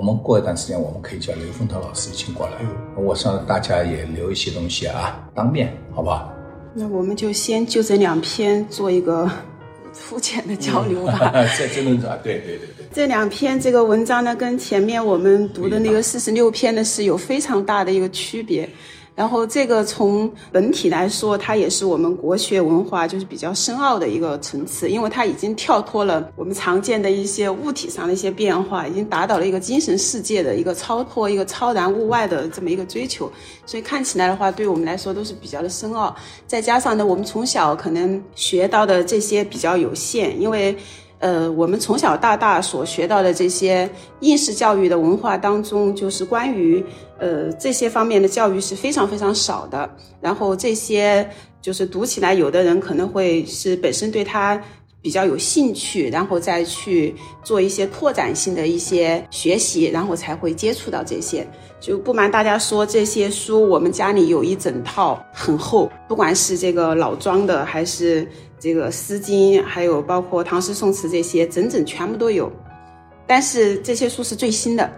我们过一段时间，我们可以叫刘凤涛老师请过来，我让大家也留一些东西啊，当面好不好？那我们就先就这两篇做一个 肤浅的交流吧。这真的啊，对对对对。这两篇这个文章呢，跟前面我们读的那个四十六篇呢，是有非常大的一个区别。然后这个从本体来说，它也是我们国学文化就是比较深奥的一个层次，因为它已经跳脱了我们常见的一些物体上的一些变化，已经达到了一个精神世界的一个超脱、一个超然物外的这么一个追求。所以看起来的话，对我们来说都是比较的深奥。再加上呢，我们从小可能学到的这些比较有限，因为。呃，我们从小到大所学到的这些应试教育的文化当中，就是关于呃这些方面的教育是非常非常少的。然后这些就是读起来，有的人可能会是本身对他比较有兴趣，然后再去做一些拓展性的一些学习，然后才会接触到这些。就不瞒大家说，这些书我们家里有一整套，很厚，不管是这个老庄的还是。这个《诗经》还有包括唐诗宋词这些，整整全部都有。但是这些书是最新的，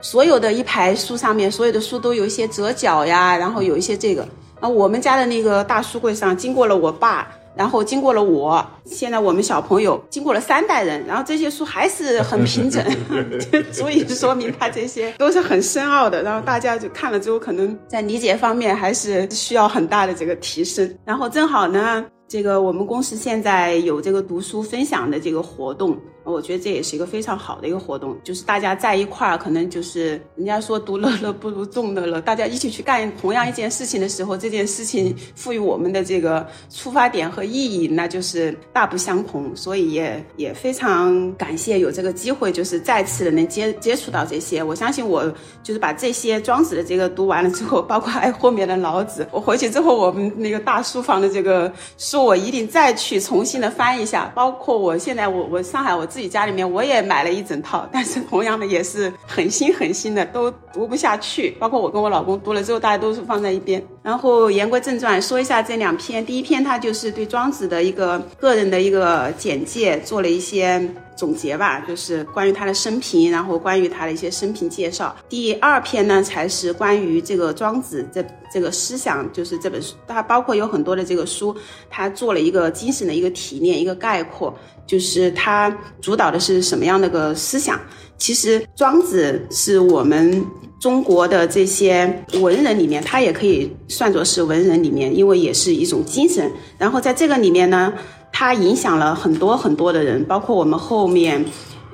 所有的一排书上面，所有的书都有一些折角呀，然后有一些这个。那我们家的那个大书柜上，经过了我爸，然后经过了我，现在我们小朋友，经过了三代人，然后这些书还是很平整，足以说明它这些都是很深奥的。然后大家就看了之后，可能在理解方面还是需要很大的这个提升。然后正好呢。这个我们公司现在有这个读书分享的这个活动。我觉得这也是一个非常好的一个活动，就是大家在一块儿，可能就是人家说独乐乐不如众乐乐，大家一起去干同样一件事情的时候，这件事情赋予我们的这个出发点和意义，那就是大不相同。所以也也非常感谢有这个机会，就是再次的能接接触到这些。我相信我就是把这些庄子的这个读完了之后，包括还有后面的老子，我回去之后，我们那个大书房的这个书，我一定再去重新的翻一下。包括我现在我我上海我。自己家里面我也买了一整套，但是同样的也是很新很新的，都读不下去。包括我跟我老公读了之后，大家都是放在一边。然后言归正传，说一下这两篇。第一篇它就是对庄子的一个个人的一个简介，做了一些总结吧，就是关于他的生平，然后关于他的一些生平介绍。第二篇呢，才是关于这个庄子这这个思想，就是这本书，它包括有很多的这个书，它做了一个精神的一个提炼，一个概括。就是他主导的是什么样的个思想？其实庄子是我们中国的这些文人里面，他也可以算作是文人里面，因为也是一种精神。然后在这个里面呢，他影响了很多很多的人，包括我们后面，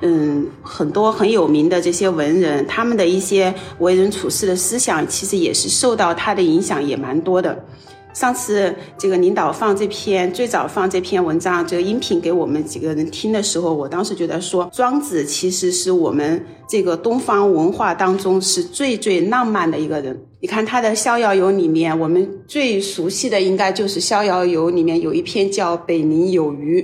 嗯，很多很有名的这些文人，他们的一些为人处事的思想，其实也是受到他的影响也蛮多的。上次这个领导放这篇最早放这篇文章这个音频给我们几个人听的时候，我当时觉得说，庄子其实是我们这个东方文化当中是最最浪漫的一个人。你看他的《逍遥游》里面，我们最熟悉的应该就是《逍遥游》里面有一篇叫《北冥有鱼》。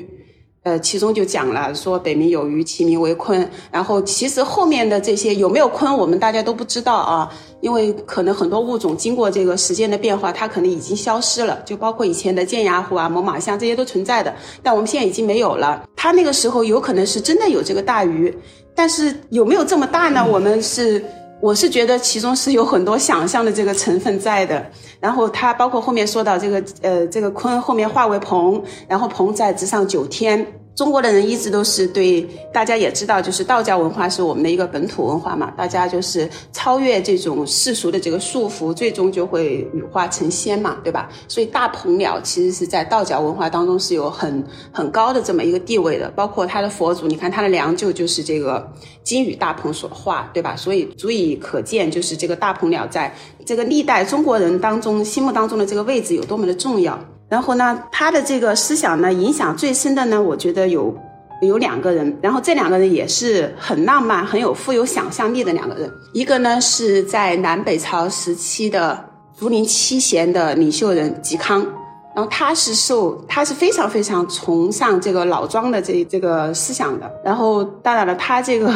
呃，其中就讲了说北冥有鱼，其名为鲲。然后其实后面的这些有没有鲲，我们大家都不知道啊，因为可能很多物种经过这个时间的变化，它可能已经消失了。就包括以前的剑牙虎啊、猛犸象这些都存在的，但我们现在已经没有了。它那个时候有可能是真的有这个大鱼，但是有没有这么大呢？我们是。我是觉得其中是有很多想象的这个成分在的，然后他包括后面说到这个呃这个鲲后面化为鹏，然后鹏在直上九天。中国的人一直都是对大家也知道，就是道教文化是我们的一个本土文化嘛，大家就是超越这种世俗的这个束缚，最终就会羽化成仙嘛，对吧？所以大鹏鸟其实是在道教文化当中是有很 很高的这么一个地位的，包括他的佛祖，你看他的良舅就是这个金羽大鹏所化，对吧？所以足以可见，就是这个大鹏鸟在这个历代中国人当中心目当中的这个位置有多么的重要。然后呢，他的这个思想呢，影响最深的呢，我觉得有有两个人。然后这两个人也是很浪漫、很有富有想象力的两个人。一个呢是在南北朝时期的竹林七贤的领袖人嵇康。然后他是受，他是非常非常崇尚这个老庄的这这个思想的。然后当然了，他这个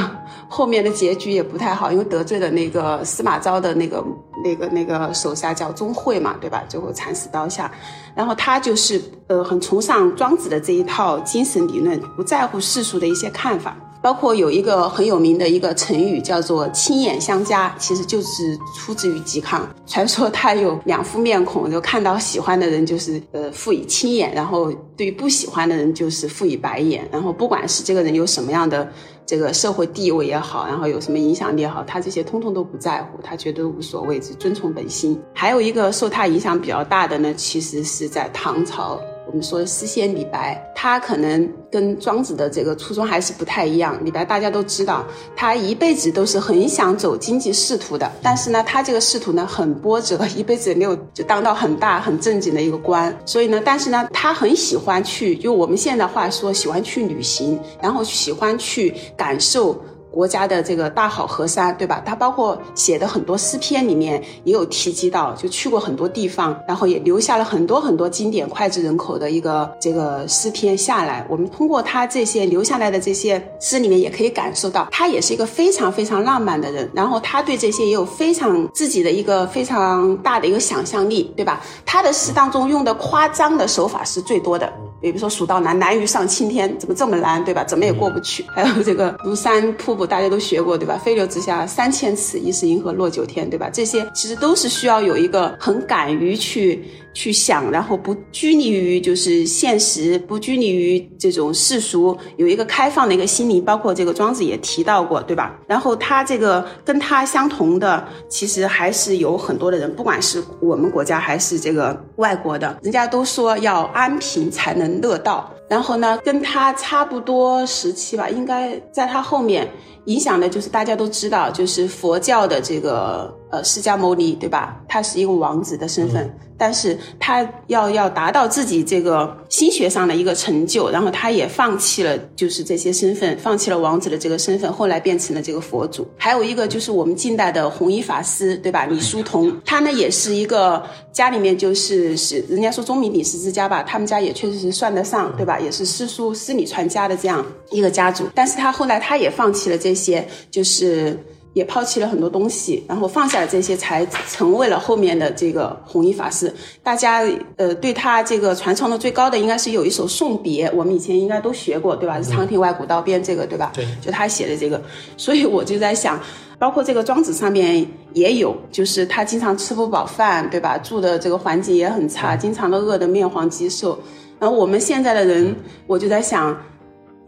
后面的结局也不太好，因为得罪了那个司马昭的那个那个那个手下叫钟会嘛，对吧？最后惨死刀下。然后他就是呃很崇尚庄子的这一套精神理论，不在乎世俗的一些看法。包括有一个很有名的一个成语叫做“亲眼相加”，其实就是出自于嵇康。传说他有两副面孔，就看到喜欢的人就是呃赋予青眼，然后对不喜欢的人就是赋予白眼。然后不管是这个人有什么样的这个社会地位也好，然后有什么影响力也好，他这些通通都不在乎，他觉得无所谓，只遵从本心。还有一个受他影响比较大的呢，其实是在唐朝。我们说诗仙李白，他可能跟庄子的这个初衷还是不太一样。李白大家都知道，他一辈子都是很想走经济仕途的，但是呢，他这个仕途呢很波折，一辈子没有就当到很大很正经的一个官。所以呢，但是呢，他很喜欢去，就我们现在话说，喜欢去旅行，然后喜欢去感受。国家的这个大好河山，对吧？他包括写的很多诗篇里面也有提及到，就去过很多地方，然后也留下了很多很多经典脍炙人口的一个这个诗篇下来。我们通过他这些留下来的这些诗里面，也可以感受到他也是一个非常非常浪漫的人。然后他对这些也有非常自己的一个非常大的一个想象力，对吧？他的诗当中用的夸张的手法是最多的。比如说“蜀道难，难于上青天”，怎么这么难，对吧？怎么也过不去。还有这个“庐山瀑布”，大家都学过，对吧？“飞流直下三千尺，疑是银河落九天”，对吧？这些其实都是需要有一个很敢于去。去想，然后不拘泥于就是现实，不拘泥于这种世俗，有一个开放的一个心灵。包括这个庄子也提到过，对吧？然后他这个跟他相同的，其实还是有很多的人，不管是我们国家还是这个外国的，人家都说要安贫才能乐道。然后呢，跟他差不多时期吧，应该在他后面影响的就是大家都知道，就是佛教的这个呃释迦牟尼，对吧？他是一个王子的身份。但是他要要达到自己这个心学上的一个成就，然后他也放弃了就是这些身份，放弃了王子的这个身份，后来变成了这个佛祖。还有一个就是我们近代的弘一法师，对吧？李叔同，他呢也是一个家里面就是是人家说钟鸣李氏之家吧，他们家也确实是算得上，对吧？也是诗书诗礼传家的这样一个家族。但是他后来他也放弃了这些，就是。也抛弃了很多东西，然后放下了这些，才成为了后面的这个弘一法师。大家呃对他这个传唱的最高的，应该是有一首送别，我们以前应该都学过，对吧？是长亭外，古道边这个，对吧？对，就他写的这个。所以我就在想，包括这个庄子上面也有，就是他经常吃不饱饭，对吧？住的这个环境也很差，经常都饿得面黄肌瘦。然后我们现在的人，我就在想。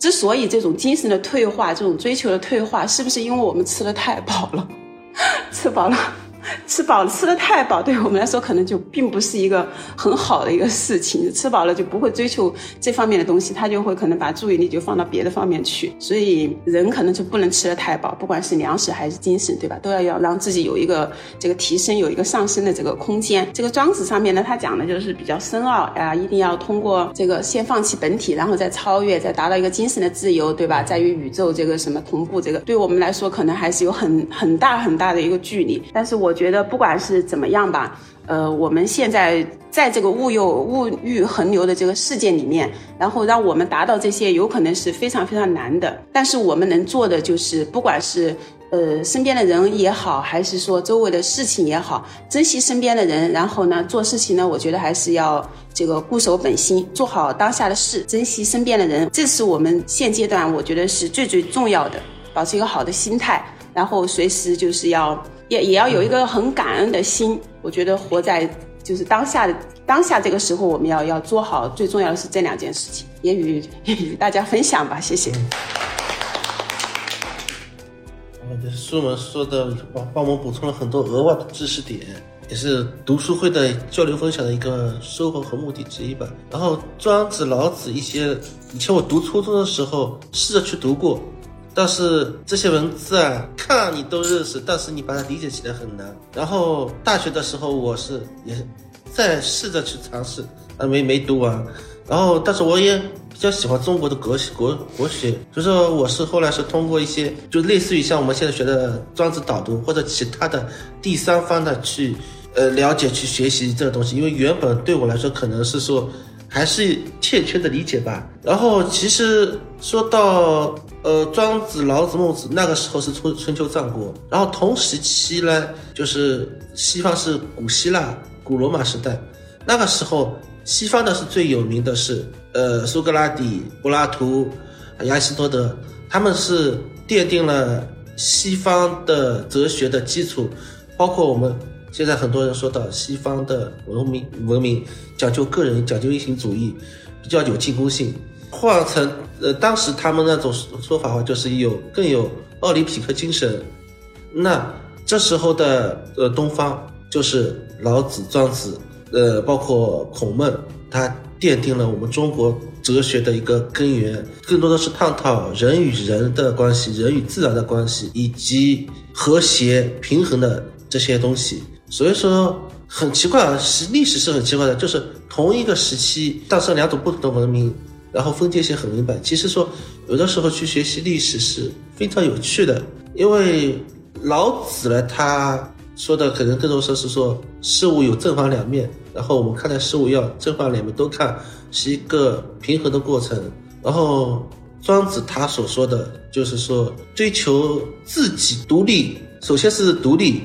之所以这种精神的退化，这种追求的退化，是不是因为我们吃的太饱了，吃饱了？吃饱了，吃的太饱，对我们来说可能就并不是一个很好的一个事情。吃饱了就不会追求这方面的东西，他就会可能把注意力就放到别的方面去。所以人可能就不能吃的太饱，不管是粮食还是精神，对吧？都要要让自己有一个这个提升，有一个上升的这个空间。这个庄子上面呢，他讲的就是比较深奥啊，一定要通过这个先放弃本体，然后再超越，再达到一个精神的自由，对吧？在于宇宙这个什么同步，这个对我们来说可能还是有很很大很大的一个距离。但是我。我觉得不管是怎么样吧，呃，我们现在在这个物欲物欲横流的这个世界里面，然后让我们达到这些，有可能是非常非常难的。但是我们能做的就是，不管是呃身边的人也好，还是说周围的事情也好，珍惜身边的人，然后呢，做事情呢，我觉得还是要这个固守本心，做好当下的事，珍惜身边的人，这是我们现阶段我觉得是最最重要的，保持一个好的心态，然后随时就是要。也也要有一个很感恩的心，我觉得活在就是当下的当下这个时候，我们要要做好最重要的是这两件事情，也与与大家分享吧，谢谢。我的书们说的帮帮我们补充了很多额外的知识点，也是读书会的交流分享的一个收获和目的之一吧。然后庄子、老子一些，以前我读初中的时候试着去读过。但是这些文字啊，看你都认识，但是你把它理解起来很难。然后大学的时候，我是也在试着去尝试，啊，没没读完。然后，但是我也比较喜欢中国的国学国国学，就是说我是后来是通过一些，就类似于像我们现在学的庄子导读或者其他的第三方的去，呃，了解去学习这个东西。因为原本对我来说可能是说。还是欠缺的理解吧。然后其实说到呃庄子、老子、孟子，那个时候是春春秋战国，然后同时期呢，就是西方是古希腊、古罗马时代。那个时候西方的是最有名的是呃苏格拉底、柏拉图、亚里士多德，他们是奠定了西方的哲学的基础，包括我们现在很多人说到西方的文明文明讲究个人，讲究一型主义，比较有进攻性。换成呃，当时他们那种说法话，就是有更有奥林匹克精神。那这时候的呃东方，就是老子、庄子，呃，包括孔孟，他奠定了我们中国哲学的一个根源，更多的是探讨人与人的关系、人与自然的关系，以及和谐平衡的这些东西。所以说很奇怪啊，是历史是很奇怪的，就是同一个时期诞生两种不同的文明。然后分界线很明白。其实说，有的时候去学习历史是非常有趣的，因为老子呢，他说的可能更多说是说事物有正反两面，然后我们看待事物要正反两面都看，是一个平衡的过程。然后庄子他所说的就是说，追求自己独立，首先是独立，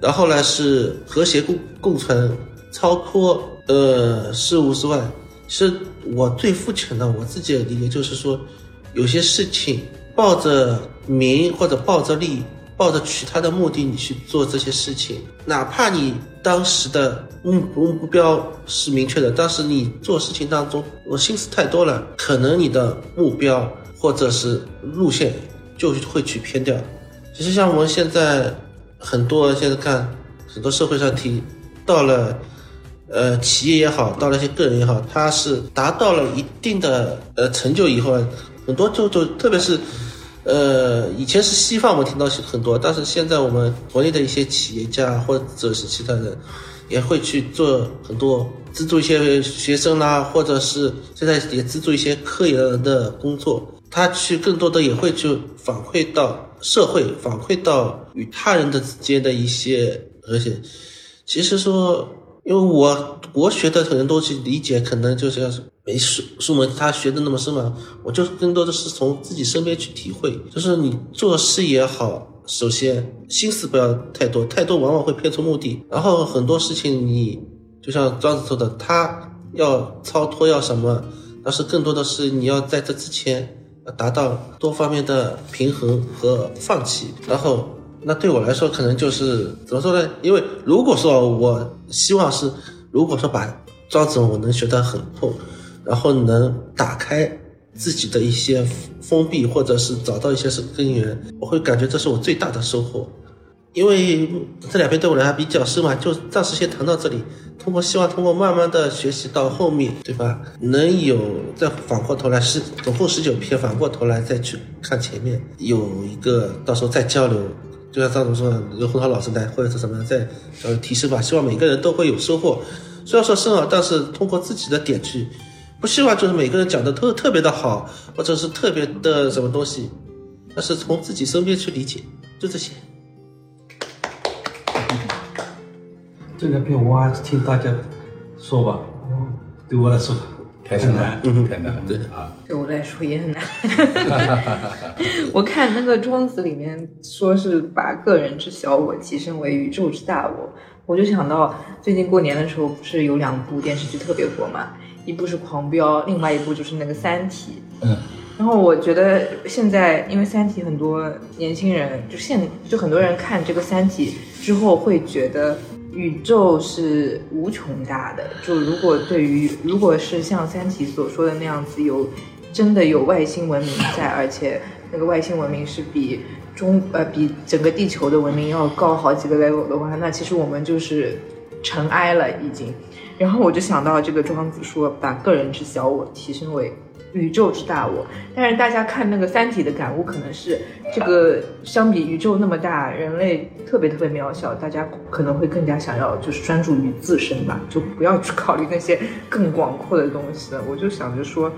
然后呢是和谐共共存，超脱呃事物之外。是我最肤浅的，我自己的理解就是说，有些事情抱着名或者抱着利，抱着取他的目的，你去做这些事情，哪怕你当时的目目标是明确的，但是你做事情当中，我心思太多了，可能你的目标或者是路线就会去偏掉。其实像我们现在很多现在看很多社会上提到了。呃，企业也好，到了一些个人也好，他是达到了一定的呃成就以后，很多就就特别是，呃，以前是西方我们听到很多，但是现在我们国内的一些企业家或者是其他人，也会去做很多资助一些学生啦，或者是现在也资助一些科研的工作，他去更多的也会去反馈到社会，反馈到与他人的之间的一些和谐。其实说。因为我国学的很多东西理解，可能就是要是没书书门他学的那么深嘛，我就更多的是从自己身边去体会。就是你做事也好，首先心思不要太多，太多往往会偏出目的。然后很多事情你就像庄子说的，他要超脱要什么，但是更多的是你要在这之前达到多方面的平衡和放弃，然后。那对我来说，可能就是怎么说呢？因为如果说我希望是，如果说把庄子我能学得很透，然后能打开自己的一些封闭，或者是找到一些是根源，我会感觉这是我最大的收获。因为这两篇对我来说比较深嘛，就暂时先谈到这里。通过希望通过慢慢的学习到后面，对吧？能有再反过头来十总共十九篇，反过头来再去看前面，有一个到时候再交流。就像张总说，的，刘洪涛老师来，或者是什么在呃提升吧，希望每个人都会有收获。虽然说深奥，但是通过自己的点去，不希望就是每个人讲的都特别的好，或者是特别的什么东西，但是从自己身边去理解，就这些。这两篇我还是听大家说吧，对我来说。很难，嗯，太难，对啊，对我来说也很难。我看那个庄子里面说是把个人之小我提升为宇宙之大我，我就想到最近过年的时候不是有两部电视剧特别火嘛，一部是《狂飙》，另外一部就是那个《三体》。嗯，然后我觉得现在因为《三体》很多年轻人就现就很多人看这个《三体》之后会觉得。宇宙是无穷大的，就如果对于如果是像《三体》所说的那样子，有真的有外星文明在，而且那个外星文明是比中呃比整个地球的文明要高好几个 level 的话，那其实我们就是尘埃了已经。然后我就想到这个庄子说，把个人之小我提升为。宇宙之大我，但是大家看那个《三体》的感悟，可能是这个相比宇宙那么大，人类特别特别渺小，大家可能会更加想要就是专注于自身吧，就不要去考虑那些更广阔的东西了。我就想着说，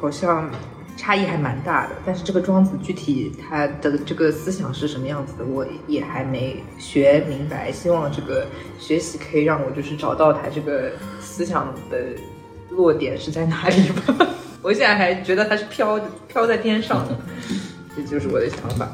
好像差异还蛮大的。但是这个庄子具体他的这个思想是什么样子的，我也还没学明白。希望这个学习可以让我就是找到他这个思想的落点是在哪里吧。我现在还觉得它是飘飘在天上的，这就是我的想法。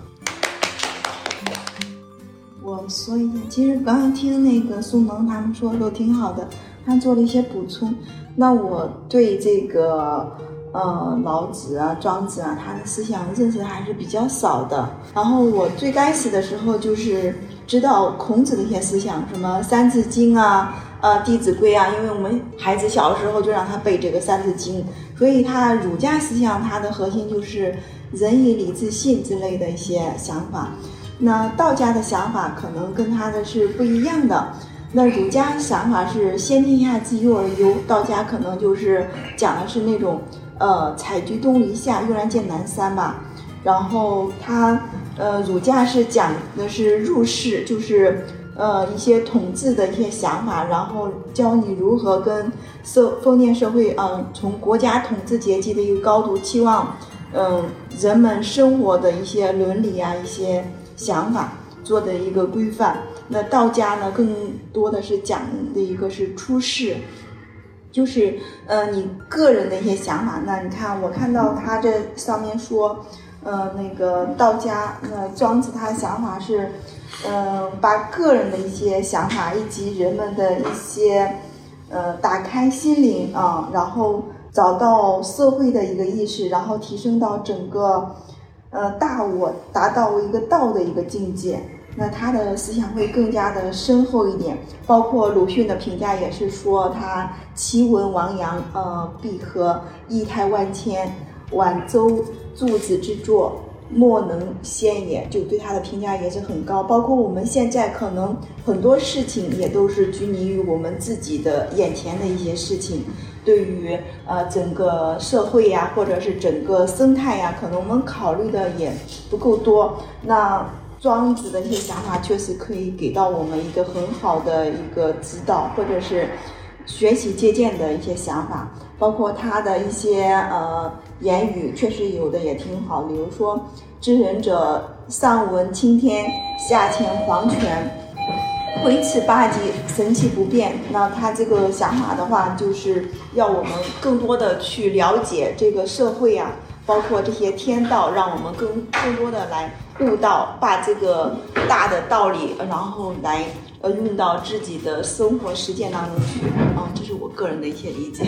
我说一下其实刚刚听那个苏萌他们说都挺好的，他做了一些补充。那我对这个呃老子啊、庄子啊，他的思想认识还是比较少的。然后我最开始的时候就是知道孔子的一些思想，什么《三字经》啊、呃《弟子规》啊，因为我们孩子小的时候就让他背这个《三字经》，所以他儒家思想它的核心就是仁义礼智信之类的一些想法。那道家的想法可能跟他的是不一样的。那儒家想法是先天下之忧而忧，道家可能就是讲的是那种呃采菊东篱下，悠然见南山吧。然后他呃儒家是讲的是入世，就是呃一些统治的一些想法，然后教你如何跟社封建社会嗯、从国家统治阶级的一个高度期望嗯人们生活的一些伦理啊一些想法做的一个规范。那道家呢，更多的是讲的一个是出世，就是呃你个人的一些想法。那你看，我看到他这上面说，呃那个道家，那庄子他的想法是，嗯、把个人的一些想法以及人们的一些呃打开心灵啊，然后找到社会的一个意识，然后提升到整个呃大我，达到一个道的一个境界。那他的思想会更加的深厚一点，包括鲁迅的评价也是说他奇文王阳，呃，闭合意态万千，晚周诸子之作，莫能先也，就对他的评价也是很高。包括我们现在可能很多事情也都是拘泥于我们自己的眼前的一些事情，对于呃整个社会呀，或者是整个生态呀，可能我们考虑的也不够多。那庄子的一些想法确实可以给到我们一个很好的一个指导，或者是学习借鉴的一些想法，包括他的一些呃言语，确实有的也挺好。比如说“知人者，上闻青天，下潜黄泉，挥斥八极，神气不变。”那他这个想法的话，就是要我们更多的去了解这个社会啊，包括这些天道，让我们更更多的来悟道，把这个大的道理，然后来呃用到自己的生活实践当中去。啊、这是我个人的一些理解。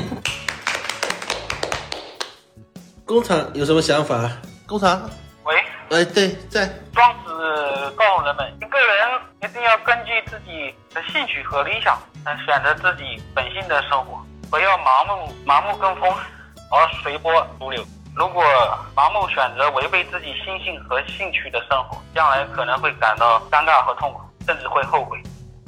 工厂有什么想法？工厂，喂，哎，对，在，庄子告诉人们，一个人一定要根据自己的兴趣和理想，来选择自己本性的生活，不要盲目盲目跟风而随波逐流。如果盲目选择违背自己心性和兴趣的生活，将来可能会感到尴尬和痛苦，甚至会后悔。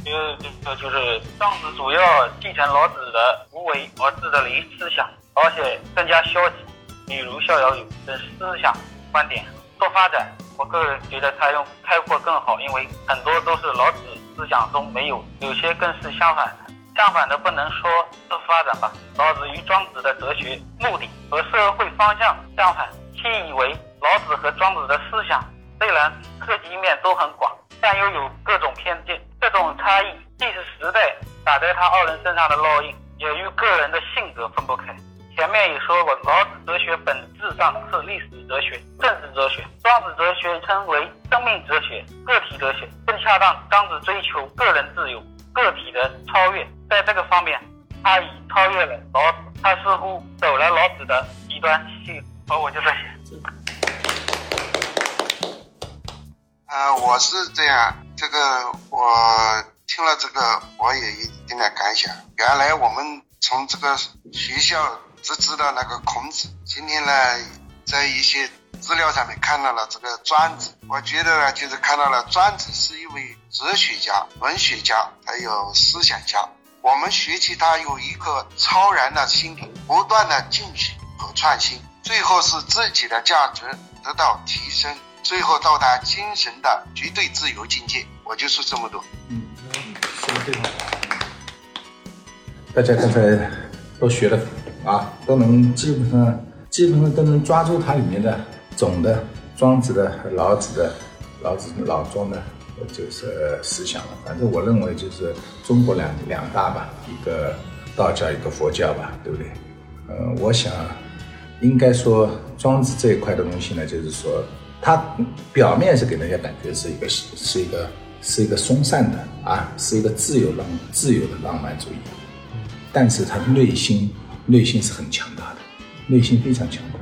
就就就是庄子主要继承老子的无为而治的理思想，而且更加消极，比如逍遥游的思想观点做发展。我个人觉得他用开阔更好，因为很多都是老子思想中没有，有些更是相反的。相反的不能说是发展吧。老子与庄子的哲学目的和社会方向相反，其以为老子和庄子的思想虽然涉及面都很广，但又有各种偏见。这种差异既是时代打在他二人身上的烙印，也与个人的性格分不开。前面也说过，老子哲学本质上是历史哲学、政治哲学，庄子哲学称为生命哲学、个体哲学，更恰当。庄子追求个人自由、个体的超越，在这个方面，他已超越了老子，他似乎走了老子的极端性。好，我就这些。呃，我是这样，这个我听了这个，我也有一定的感想。原来我们从这个学校只知道那个孔子，今天呢，在一些资料上面看到了这个庄子。我觉得呢，就是看到了庄子是一位哲学家、文学家，还有思想家。我们学习他有一个超然的心灵，不断的进取和创新，最后是自己的价值得到提升。最后到达精神的绝对自由境界。我就说这么多。嗯，说的非常好。大家刚才都学的啊，都能基本上基本上都能抓住它里面的总的庄子的、老子的、老子老庄的就是思想了。反正我认为就是中国两两大吧，一个道教，一个佛教吧，对不对？嗯，我想应该说庄子这一块的东西呢，就是说它表面是给人家感觉是一个是是一个是一个松散的啊，是一个自由浪自由的浪漫主义。但是他内心内心是很强大的，内心非常强大。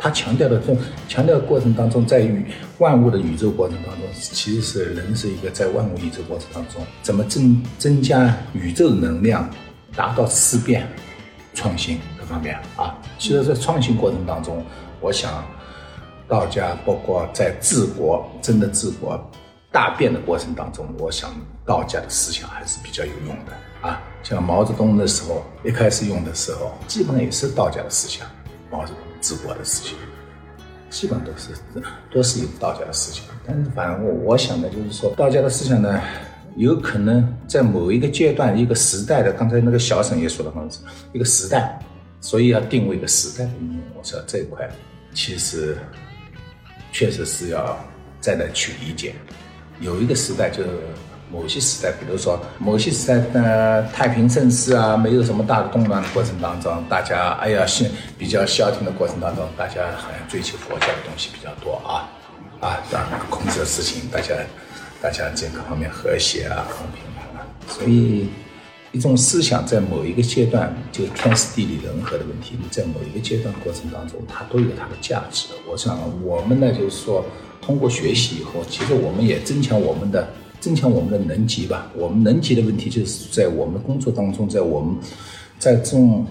他强调的这强调的过程当中，在于万物的宇宙过程当中，其实是人是一个在万物宇宙过程当中怎么增增加宇宙能量，达到思辨、创新各方面啊。其实，在创新过程当中，我想道家包括在治国、真的治国、大变的过程当中，我想道家的思想还是比较有用的啊。像毛泽东的时候，一开始用的时候，基本上也是道家的思想。毛泽东治国的思想，基本都是都是有道家的思想。但是，反正我我想的就是说，道家的思想呢，有可能在某一个阶段、一个时代的，刚才那个小沈也说的很是一个时代，所以要定位一个时代的。我说这一块其实确实是要再来去理解。有一个时代就。某些时代，比如说某些时代，呃，太平盛世啊，没有什么大的动乱的过程当中，大家哎呀，是比较消停的过程当中，大家好像追求佛教的东西比较多啊，啊，当然控制的事情，大家大家这个方面和谐啊，和平啊，所以一种思想在某一个阶段，就天时地利人和的问题，你在某一个阶段过程当中，它都有它的价值。我想我们呢，就是说通过学习以后，其实我们也增强我们的。增强我们的能级吧。我们能级的问题，就是在我们工作当中，在我们在这种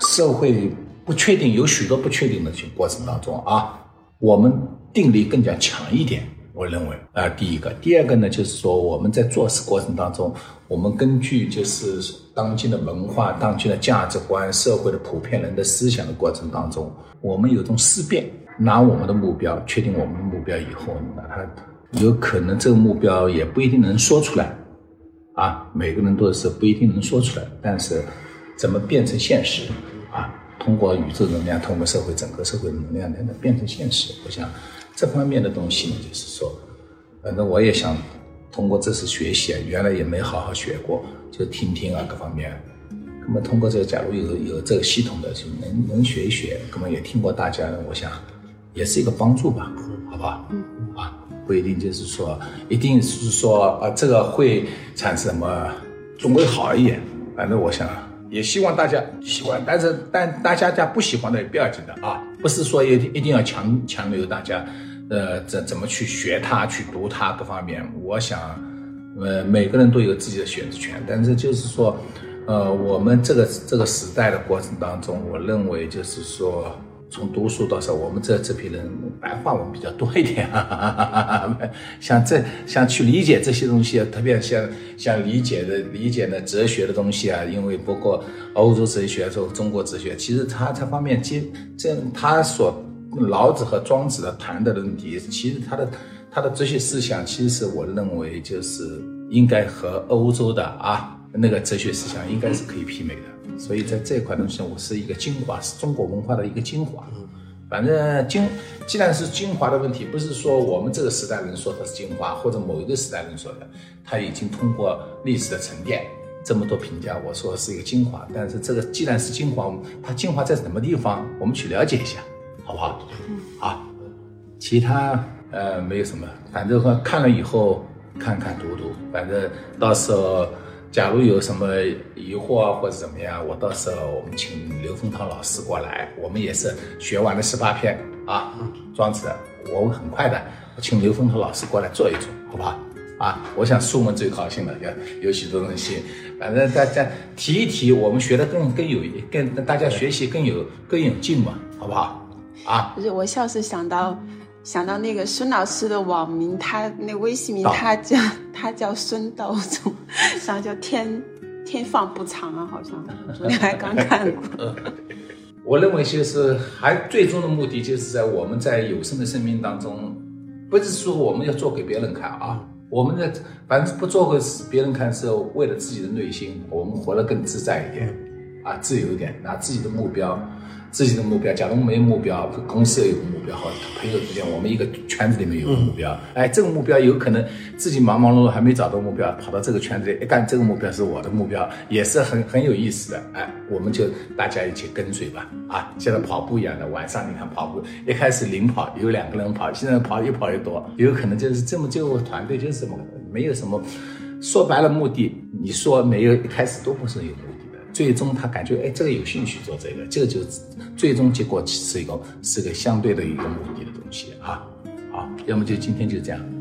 社会不确定、有许多不确定的过程当中啊，我们定力更加强一点。我认为啊，第一个，第二个呢，就是说我们在做事过程当中，我们根据就是当今的文化、当今的价值观、社会的普遍人的思想的过程当中，我们有种思辨，拿我们的目标，确定我们的目标以后，把它。有可能这个目标也不一定能说出来，啊，每个人都是不一定能说出来，但是怎么变成现实啊？通过宇宙能量，通过社会整个社会能量，能变成现实。我想这方面的东西呢，就是说，反正我也想通过这次学习啊，原来也没好好学过，就听听啊，各方面。那么通过这个，假如有有这个系统的，就能能学一学，那么也听过大家，我想也是一个帮助吧，好吧？嗯啊。不一定就是说，一定是说啊，这个会产生什么，总会好一点。反正我想，也希望大家喜欢，但是但大家家不喜欢的也不要紧的啊，不是说一一定要强强留大家，呃，怎怎么去学它、去读它各方面。我想，呃，每个人都有自己的选择权，但是就是说，呃，我们这个这个时代的过程当中，我认为就是说。从读书到说，我们这这批人白话文比较多一点，像这像去理解这些东西，特别像像理解的理解的哲学的东西啊，因为包括欧洲哲学、说中国哲学，其实他这方面接这他所老子和庄子的谈的问题，其实他的他的哲学思想，其实我认为就是应该和欧洲的啊那个哲学思想应该是可以媲美的。所以在这一块东西，我是一个精华，是中国文化的一个精华。反正精，既然是精华的问题，不是说我们这个时代人说它是精华，或者某一个时代人说的，它已经通过历史的沉淀，这么多评价，我说是一个精华。但是这个既然是精华，它精华在什么地方，我们去了解一下，好不好？好，其他呃没有什么，反正说看了以后看看读读，反正到时候。假如有什么疑惑，或者怎么样，我到时候我们请刘凤涛老师过来。我们也是学完了十八篇啊，庄子，我很快的，请刘凤涛老师过来做一做，好不好？啊，我想书们最高兴了，有有许多东西，反正大家提一提，我们学的更更有，更大家学习更有更有劲嘛，好不好？啊，不是，我笑是想到。想到那个孙老师的网名，他那微信名他叫他叫孙道宗，然后叫天 天放不长啊，好像昨天还刚看过。我认为就是还最终的目的就是在我们在有生的生命当中，不是说我们要做给别人看啊，我们的反正不做给别人看，是为了自己的内心，我们活得更自在一点啊，自由一点，拿自己的目标。自己的目标，假如没有目标，公司也有个目标，或者朋友之间，我们一个圈子里面有个目标，哎，这个目标有可能自己忙忙碌碌还没找到目标，跑到这个圈子里，一看这个目标是我的目标，也是很很有意思的，哎，我们就大家一起跟随吧，啊，现在跑步一样的，晚上你看跑步，一开始领跑有两个人跑，现在跑越跑越多，有可能就是这么就团队就是这么没有什么，说白了目的，你说没有一开始都不是有目的的，最终他感觉哎这个有兴趣做这个，这个就最终结果是一个是个相对的一个目的的东西啊。好，要么就今天就这样。